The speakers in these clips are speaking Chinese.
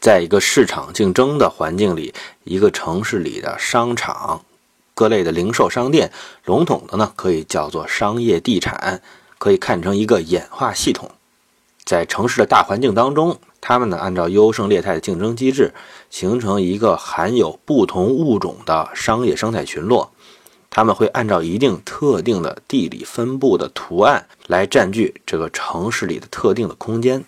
在一个市场竞争的环境里，一个城市里的商场、各类的零售商店，笼统的呢可以叫做商业地产，可以看成一个演化系统。在城市的大环境当中，它们呢按照优胜劣汰的竞争机制，形成一个含有不同物种的商业生态群落。他们会按照一定特定的地理分布的图案来占据这个城市里的特定的空间。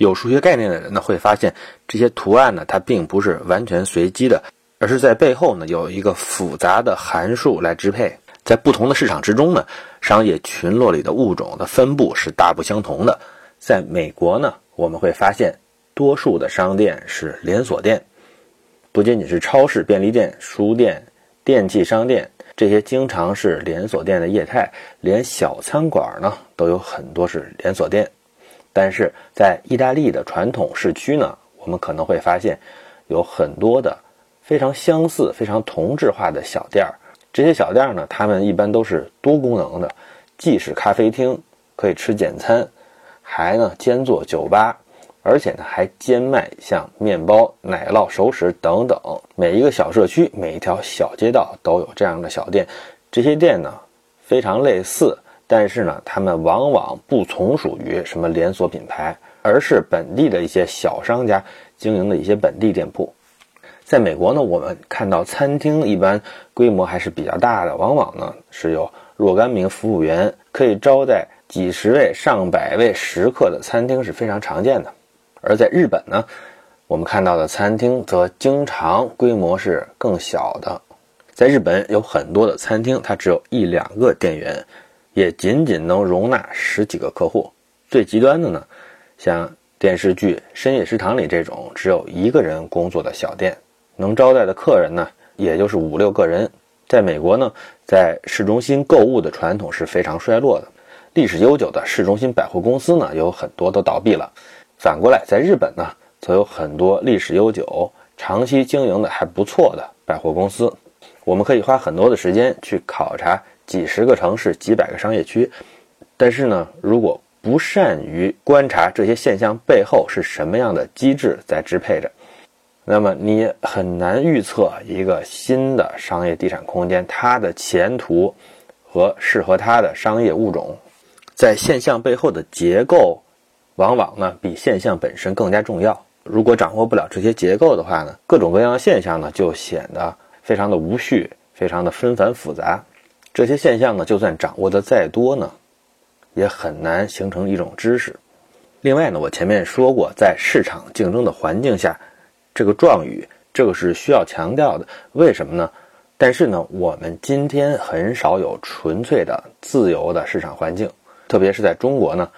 有数学概念的人呢，会发现这些图案呢，它并不是完全随机的，而是在背后呢有一个复杂的函数来支配。在不同的市场之中呢，商业群落里的物种的分布是大不相同的。在美国呢，我们会发现多数的商店是连锁店，不仅仅是超市、便利店、书店、电器商店这些经常是连锁店的业态，连小餐馆呢都有很多是连锁店。但是在意大利的传统市区呢，我们可能会发现有很多的非常相似、非常同质化的小店儿。这些小店儿呢，它们一般都是多功能的，既是咖啡厅，可以吃简餐，还呢兼做酒吧，而且呢还兼卖像面包、奶酪、熟食等等。每一个小社区、每一条小街道都有这样的小店。这些店呢非常类似。但是呢，他们往往不从属于什么连锁品牌，而是本地的一些小商家经营的一些本地店铺。在美国呢，我们看到餐厅一般规模还是比较大的，往往呢是有若干名服务员，可以招待几十位、上百位食客的餐厅是非常常见的。而在日本呢，我们看到的餐厅则经常规模是更小的。在日本有很多的餐厅，它只有一两个店员。也仅仅能容纳十几个客户。最极端的呢，像电视剧《深夜食堂》里这种只有一个人工作的小店，能招待的客人呢，也就是五六个人。在美国呢，在市中心购物的传统是非常衰落的，历史悠久的市中心百货公司呢，有很多都倒闭了。反过来，在日本呢，则有很多历史悠久、长期经营的还不错的百货公司。我们可以花很多的时间去考察。几十个城市，几百个商业区，但是呢，如果不善于观察这些现象背后是什么样的机制在支配着，那么你很难预测一个新的商业地产空间它的前途和适合它的商业物种。在现象背后的结构，往往呢比现象本身更加重要。如果掌握不了这些结构的话呢，各种各样的现象呢就显得非常的无序，非常的纷繁复杂。这些现象呢，就算掌握的再多呢，也很难形成一种知识。另外呢，我前面说过，在市场竞争的环境下，这个状语，这个是需要强调的。为什么呢？但是呢，我们今天很少有纯粹的自由的市场环境，特别是在中国呢，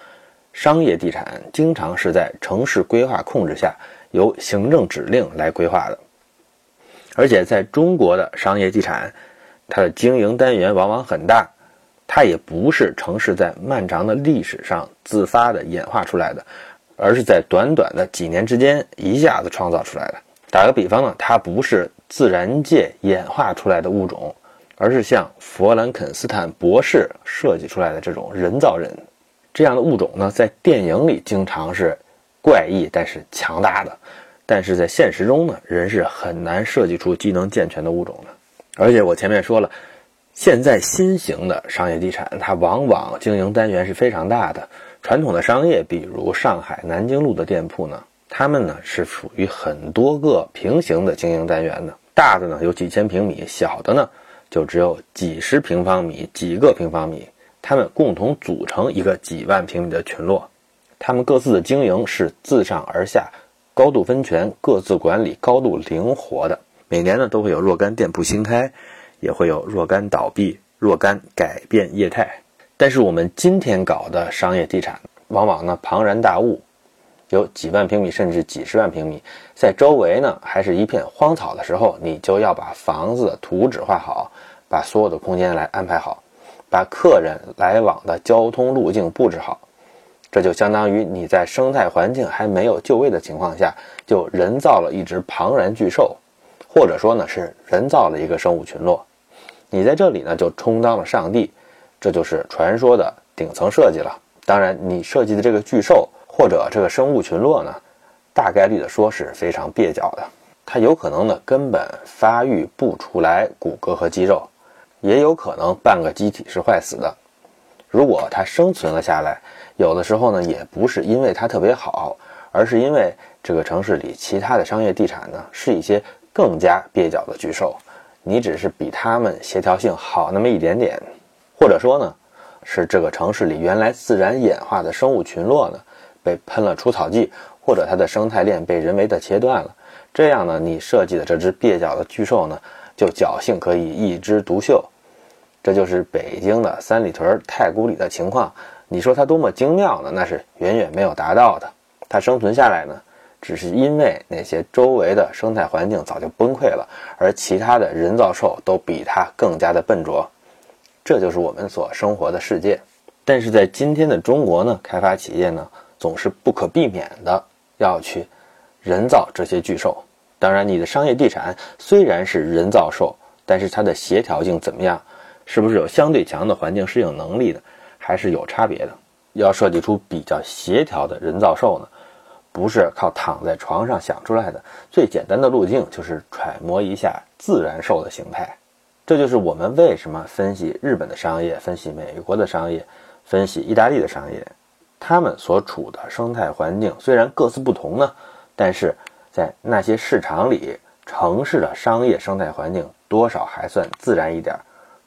商业地产经常是在城市规划控制下，由行政指令来规划的，而且在中国的商业地产。它的经营单元往往很大，它也不是城市在漫长的历史上自发的演化出来的，而是在短短的几年之间一下子创造出来的。打个比方呢，它不是自然界演化出来的物种，而是像弗兰肯斯坦博士设计出来的这种人造人。这样的物种呢，在电影里经常是怪异但是强大的，但是在现实中呢，人是很难设计出机能健全的物种的。而且我前面说了，现在新型的商业地产，它往往经营单元是非常大的。传统的商业，比如上海南京路的店铺呢，他们呢是属于很多个平行的经营单元的。大的呢有几千平米，小的呢就只有几十平方米、几个平方米，他们共同组成一个几万平米的群落。他们各自的经营是自上而下，高度分权，各自管理，高度灵活的。每年呢都会有若干店铺新开，也会有若干倒闭、若干改变业态。但是我们今天搞的商业地产，往往呢庞然大物，有几万平米甚至几十万平米，在周围呢还是一片荒草的时候，你就要把房子图纸画好，把所有的空间来安排好，把客人来往的交通路径布置好。这就相当于你在生态环境还没有就位的情况下，就人造了一只庞然巨兽。或者说呢，是人造的一个生物群落，你在这里呢就充当了上帝，这就是传说的顶层设计了。当然，你设计的这个巨兽或者这个生物群落呢，大概率的说是非常蹩脚的。它有可能呢根本发育不出来骨骼和肌肉，也有可能半个机体是坏死的。如果它生存了下来，有的时候呢也不是因为它特别好，而是因为这个城市里其他的商业地产呢是一些更加蹩脚的巨兽，你只是比他们协调性好那么一点点，或者说呢是这个城市里原来自然演化的生物群落呢被喷了除草剂，或者它的生态链被人为的切断了。这样呢，你设计的这只蹩脚的巨兽呢，就侥幸可以一枝独秀。这就是北京的三里屯太古里的情况。你说它多么精妙呢？那是远远没有达到的。它生存下来呢，只是因为那些周围的生态环境早就崩溃了，而其他的人造兽都比它更加的笨拙。这就是我们所生活的世界。但是在今天的中国呢，开发企业呢，总是不可避免的要去。人造这些巨兽，当然，你的商业地产虽然是人造兽，但是它的协调性怎么样？是不是有相对强的环境适应能力的？还是有差别的？要设计出比较协调的人造兽呢？不是靠躺在床上想出来的。最简单的路径就是揣摩一下自然兽的形态。这就是我们为什么分析日本的商业，分析美国的商业，分析意大利的商业，他们所处的生态环境虽然各自不同呢。但是在那些市场里，城市的商业生态环境多少还算自然一点，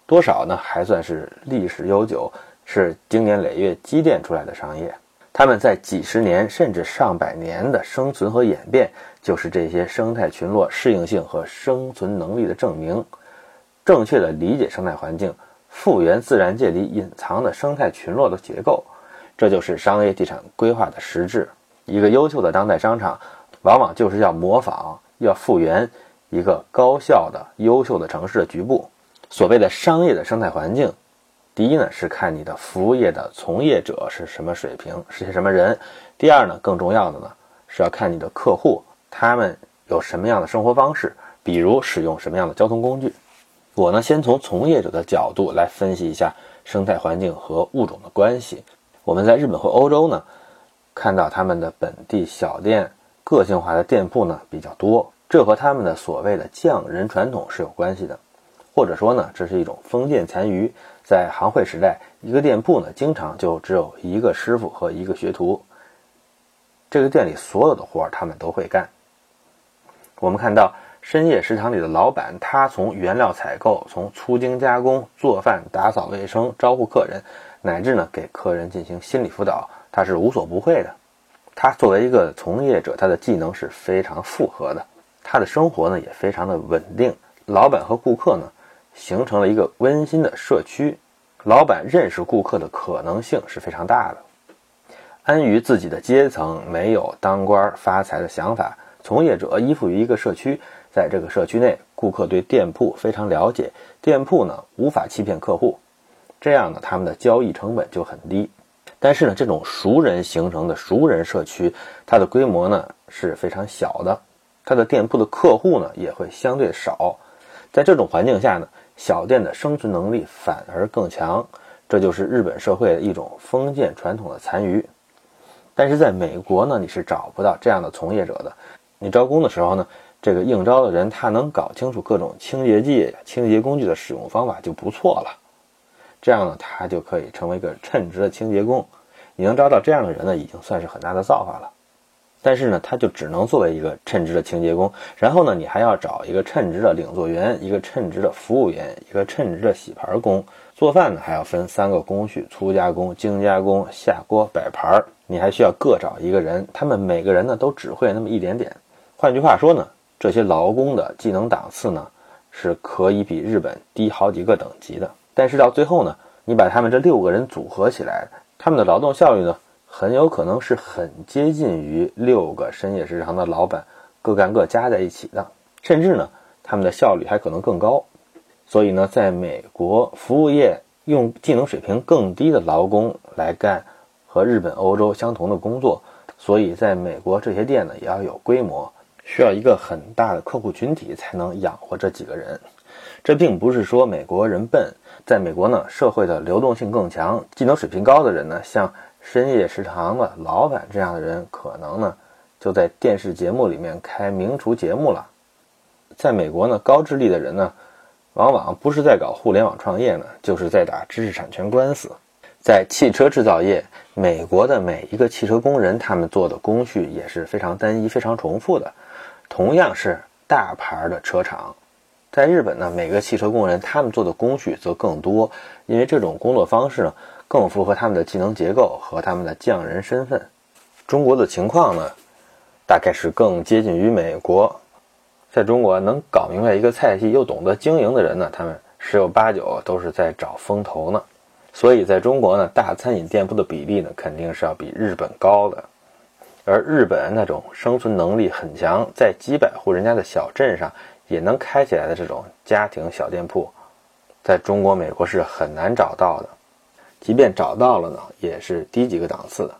多少呢还算是历史悠久，是经年累月积淀出来的商业。他们在几十年甚至上百年的生存和演变，就是这些生态群落适应性和生存能力的证明。正确的理解生态环境，复原自然界里隐藏的生态群落的结构，这就是商业地产规划的实质。一个优秀的当代商场。往往就是要模仿、要复原一个高效的、优秀的城市的局部。所谓的商业的生态环境，第一呢是看你的服务业的从业者是什么水平，是些什么人；第二呢，更重要的呢是要看你的客户，他们有什么样的生活方式，比如使用什么样的交通工具。我呢，先从从业者的角度来分析一下生态环境和物种的关系。我们在日本和欧洲呢，看到他们的本地小店。个性化的店铺呢比较多，这和他们的所谓的匠人传统是有关系的，或者说呢，这是一种封建残余。在行会时代，一个店铺呢经常就只有一个师傅和一个学徒，这个店里所有的活儿他们都会干。我们看到深夜食堂里的老板，他从原料采购、从粗精加工、做饭、打扫卫生、招呼客人，乃至呢给客人进行心理辅导，他是无所不会的。他作为一个从业者，他的技能是非常复合的，他的生活呢也非常的稳定。老板和顾客呢形成了一个温馨的社区，老板认识顾客的可能性是非常大的。安于自己的阶层，没有当官发财的想法。从业者依附于一个社区，在这个社区内，顾客对店铺非常了解，店铺呢无法欺骗客户，这样呢他们的交易成本就很低。但是呢，这种熟人形成的熟人社区，它的规模呢是非常小的，它的店铺的客户呢也会相对少。在这种环境下呢，小店的生存能力反而更强，这就是日本社会的一种封建传统的残余。但是在美国呢，你是找不到这样的从业者的。你招工的时候呢，这个应招的人他能搞清楚各种清洁剂、清洁工具的使用方法就不错了。这样呢，他就可以成为一个称职的清洁工。你能招到这样的人呢，已经算是很大的造化了。但是呢，他就只能作为一个称职的清洁工。然后呢，你还要找一个称职的领座员，一个称职的服务员，一个称职的洗盘工。做饭呢，还要分三个工序：粗加工、精加工、下锅摆盘。你还需要各找一个人，他们每个人呢都只会那么一点点。换句话说呢，这些劳工的技能档次呢，是可以比日本低好几个等级的。但是到最后呢，你把他们这六个人组合起来，他们的劳动效率呢，很有可能是很接近于六个深夜食堂的老板各干各加在一起的，甚至呢，他们的效率还可能更高。所以呢，在美国服务业用技能水平更低的劳工来干和日本、欧洲相同的工作，所以在美国这些店呢也要有规模，需要一个很大的客户群体才能养活这几个人。这并不是说美国人笨，在美国呢，社会的流动性更强，技能水平高的人呢，像深夜食堂的老板这样的人，可能呢就在电视节目里面开名厨节目了。在美国呢，高智力的人呢，往往不是在搞互联网创业呢，就是在打知识产权官司。在汽车制造业，美国的每一个汽车工人，他们做的工序也是非常单一、非常重复的。同样是大牌的车厂，在日本呢，每个汽车工人他们做的工序则更多，因为这种工作方式呢，更符合他们的技能结构和他们的匠人身份。中国的情况呢，大概是更接近于美国。在中国，能搞明白一个菜系又懂得经营的人呢，他们十有八九都是在找风投呢。所以，在中国呢，大餐饮店铺的比例呢，肯定是要比日本高的。而日本那种生存能力很强，在几百户人家的小镇上也能开起来的这种家庭小店铺，在中国、美国是很难找到的。即便找到了呢，也是低几个档次的。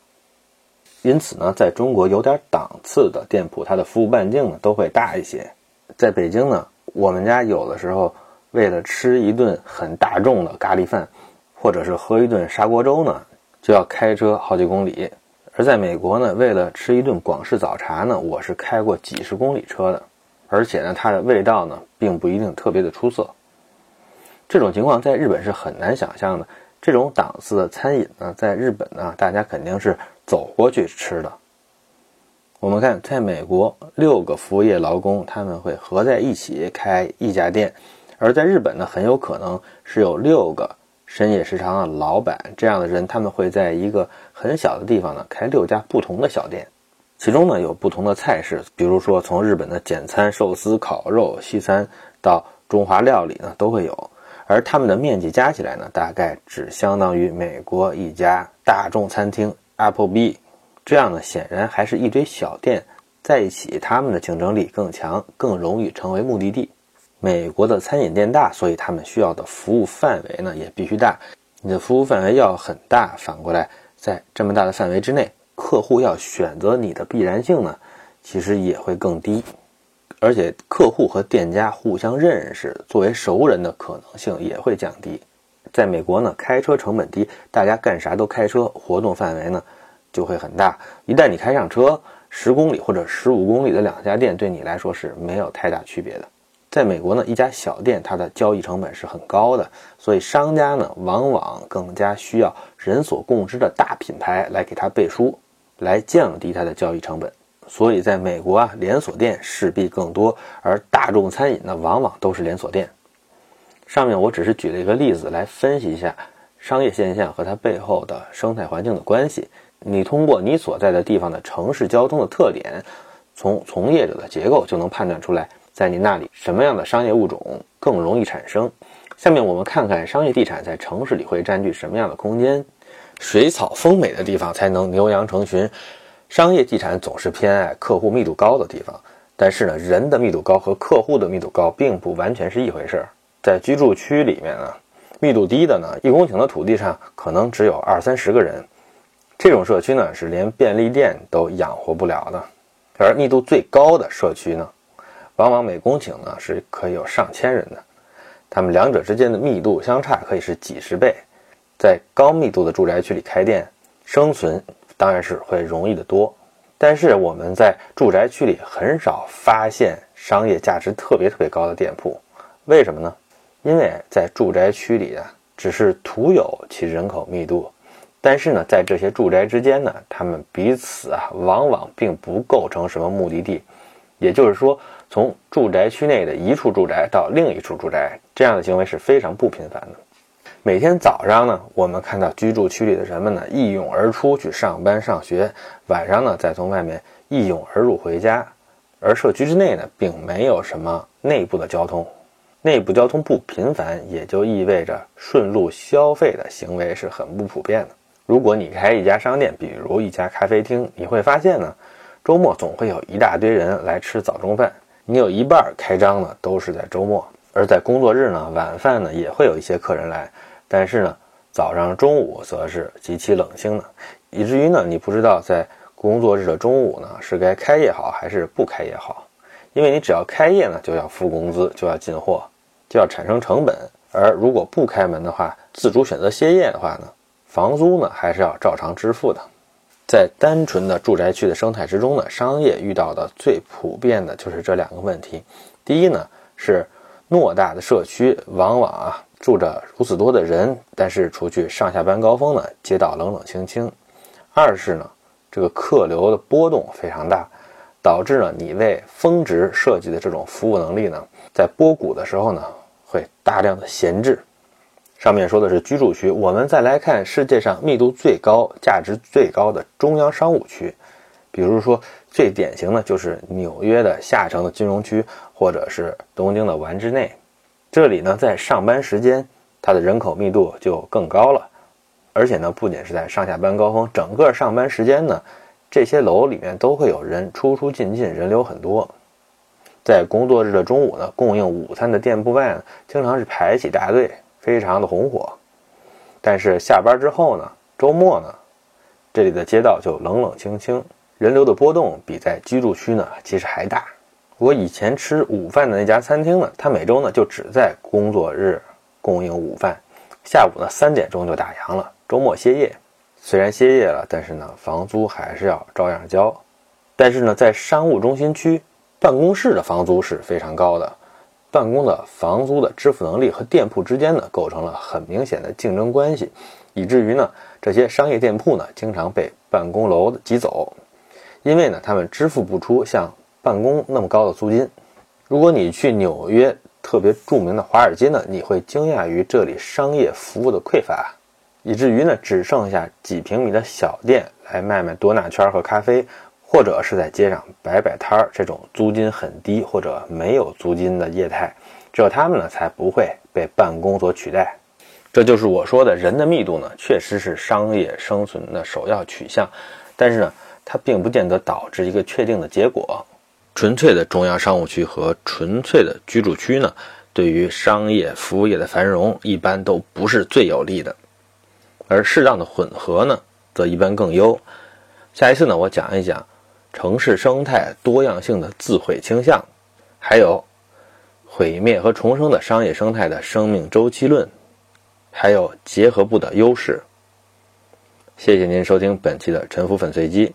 因此呢，在中国有点档次的店铺，它的服务半径呢都会大一些。在北京呢，我们家有的时候为了吃一顿很大众的咖喱饭，或者是喝一顿砂锅粥呢，就要开车好几公里。而在美国呢，为了吃一顿广式早茶呢，我是开过几十公里车的，而且呢，它的味道呢，并不一定特别的出色。这种情况在日本是很难想象的。这种档次的餐饮呢，在日本呢，大家肯定是走过去吃的。我们看，在美国，六个服务业劳工他们会合在一起开一家店，而在日本呢，很有可能是有六个。深夜食堂的老板这样的人，他们会在一个很小的地方呢开六家不同的小店，其中呢有不同的菜式，比如说从日本的简餐、寿司、烤肉、西餐到中华料理呢都会有，而他们的面积加起来呢大概只相当于美国一家大众餐厅 Applebee，这样呢显然还是一堆小店在一起，他们的竞争力更强，更容易成为目的地。美国的餐饮店大，所以他们需要的服务范围呢也必须大。你的服务范围要很大，反过来，在这么大的范围之内，客户要选择你的必然性呢，其实也会更低。而且，客户和店家互相认识，作为熟人的可能性也会降低。在美国呢，开车成本低，大家干啥都开车，活动范围呢就会很大。一旦你开上车，十公里或者十五公里的两家店对你来说是没有太大区别的。在美国呢，一家小店它的交易成本是很高的，所以商家呢往往更加需要人所共知的大品牌来给他背书，来降低它的交易成本。所以在美国啊，连锁店势必更多，而大众餐饮呢往往都是连锁店。上面我只是举了一个例子来分析一下商业现象和它背后的生态环境的关系。你通过你所在的地方的城市交通的特点，从从业者的结构就能判断出来。在你那里，什么样的商业物种更容易产生？下面我们看看商业地产在城市里会占据什么样的空间。水草丰美的地方才能牛羊成群，商业地产总是偏爱客户密度高的地方。但是呢，人的密度高和客户的密度高并不完全是一回事儿。在居住区里面呢，密度低的呢，一公顷的土地上可能只有二三十个人，这种社区呢是连便利店都养活不了的。而密度最高的社区呢？往往每公顷呢是可以有上千人的，他们两者之间的密度相差可以是几十倍，在高密度的住宅区里开店生存当然是会容易的多，但是我们在住宅区里很少发现商业价值特别特别高的店铺，为什么呢？因为在住宅区里啊，只是徒有其人口密度，但是呢，在这些住宅之间呢，他们彼此啊往往并不构成什么目的地，也就是说。从住宅区内的一处住宅到另一处住宅，这样的行为是非常不频繁的。每天早上呢，我们看到居住区里的人们呢一涌而出去上班上学，晚上呢再从外面一涌而入回家。而社区之内呢，并没有什么内部的交通，内部交通不频繁，也就意味着顺路消费的行为是很不普遍的。如果你开一家商店，比如一家咖啡厅，你会发现呢，周末总会有一大堆人来吃早中饭。你有一半开张呢，都是在周末；而在工作日呢，晚饭呢也会有一些客人来，但是呢，早上、中午则是极其冷清的，以至于呢，你不知道在工作日的中午呢是该开业好还是不开业好，因为你只要开业呢，就要付工资，就要进货，就要产生成本；而如果不开门的话，自主选择歇业的话呢，房租呢还是要照常支付的。在单纯的住宅区的生态之中呢，商业遇到的最普遍的就是这两个问题。第一呢，是偌大的社区往往啊住着如此多的人，但是除去上下班高峰呢，街道冷冷清清。二是呢，这个客流的波动非常大，导致呢你为峰值设计的这种服务能力呢，在波谷的时候呢，会大量的闲置。上面说的是居住区，我们再来看世界上密度最高、价值最高的中央商务区，比如说最典型的就是纽约的下城的金融区，或者是东京的丸之内。这里呢，在上班时间，它的人口密度就更高了，而且呢，不仅是在上下班高峰，整个上班时间呢，这些楼里面都会有人出出进进，人流很多。在工作日的中午呢，供应午餐的店铺外呢，经常是排起大队。非常的红火，但是下班之后呢，周末呢，这里的街道就冷冷清清，人流的波动比在居住区呢其实还大。我以前吃午饭的那家餐厅呢，它每周呢就只在工作日供应午饭，下午呢三点钟就打烊了，周末歇业。虽然歇业了，但是呢房租还是要照样交。但是呢，在商务中心区，办公室的房租是非常高的。办公的房租的支付能力和店铺之间呢，构成了很明显的竞争关系，以至于呢，这些商业店铺呢，经常被办公楼挤走，因为呢，他们支付不出像办公那么高的租金。如果你去纽约特别著名的华尔街呢，你会惊讶于这里商业服务的匮乏，以至于呢，只剩下几平米的小店来卖卖多纳圈和咖啡。或者是在街上摆摆摊儿，这种租金很低或者没有租金的业态，只有他们呢才不会被办公所取代。这就是我说的人的密度呢，确实是商业生存的首要取向，但是呢，它并不见得导致一个确定的结果。纯粹的中央商务区和纯粹的居住区呢，对于商业服务业的繁荣一般都不是最有利的，而适当的混合呢，则一般更优。下一次呢，我讲一讲。城市生态多样性的自毁倾向，还有毁灭和重生的商业生态的生命周期论，还有结合部的优势。谢谢您收听本期的沉浮粉碎机。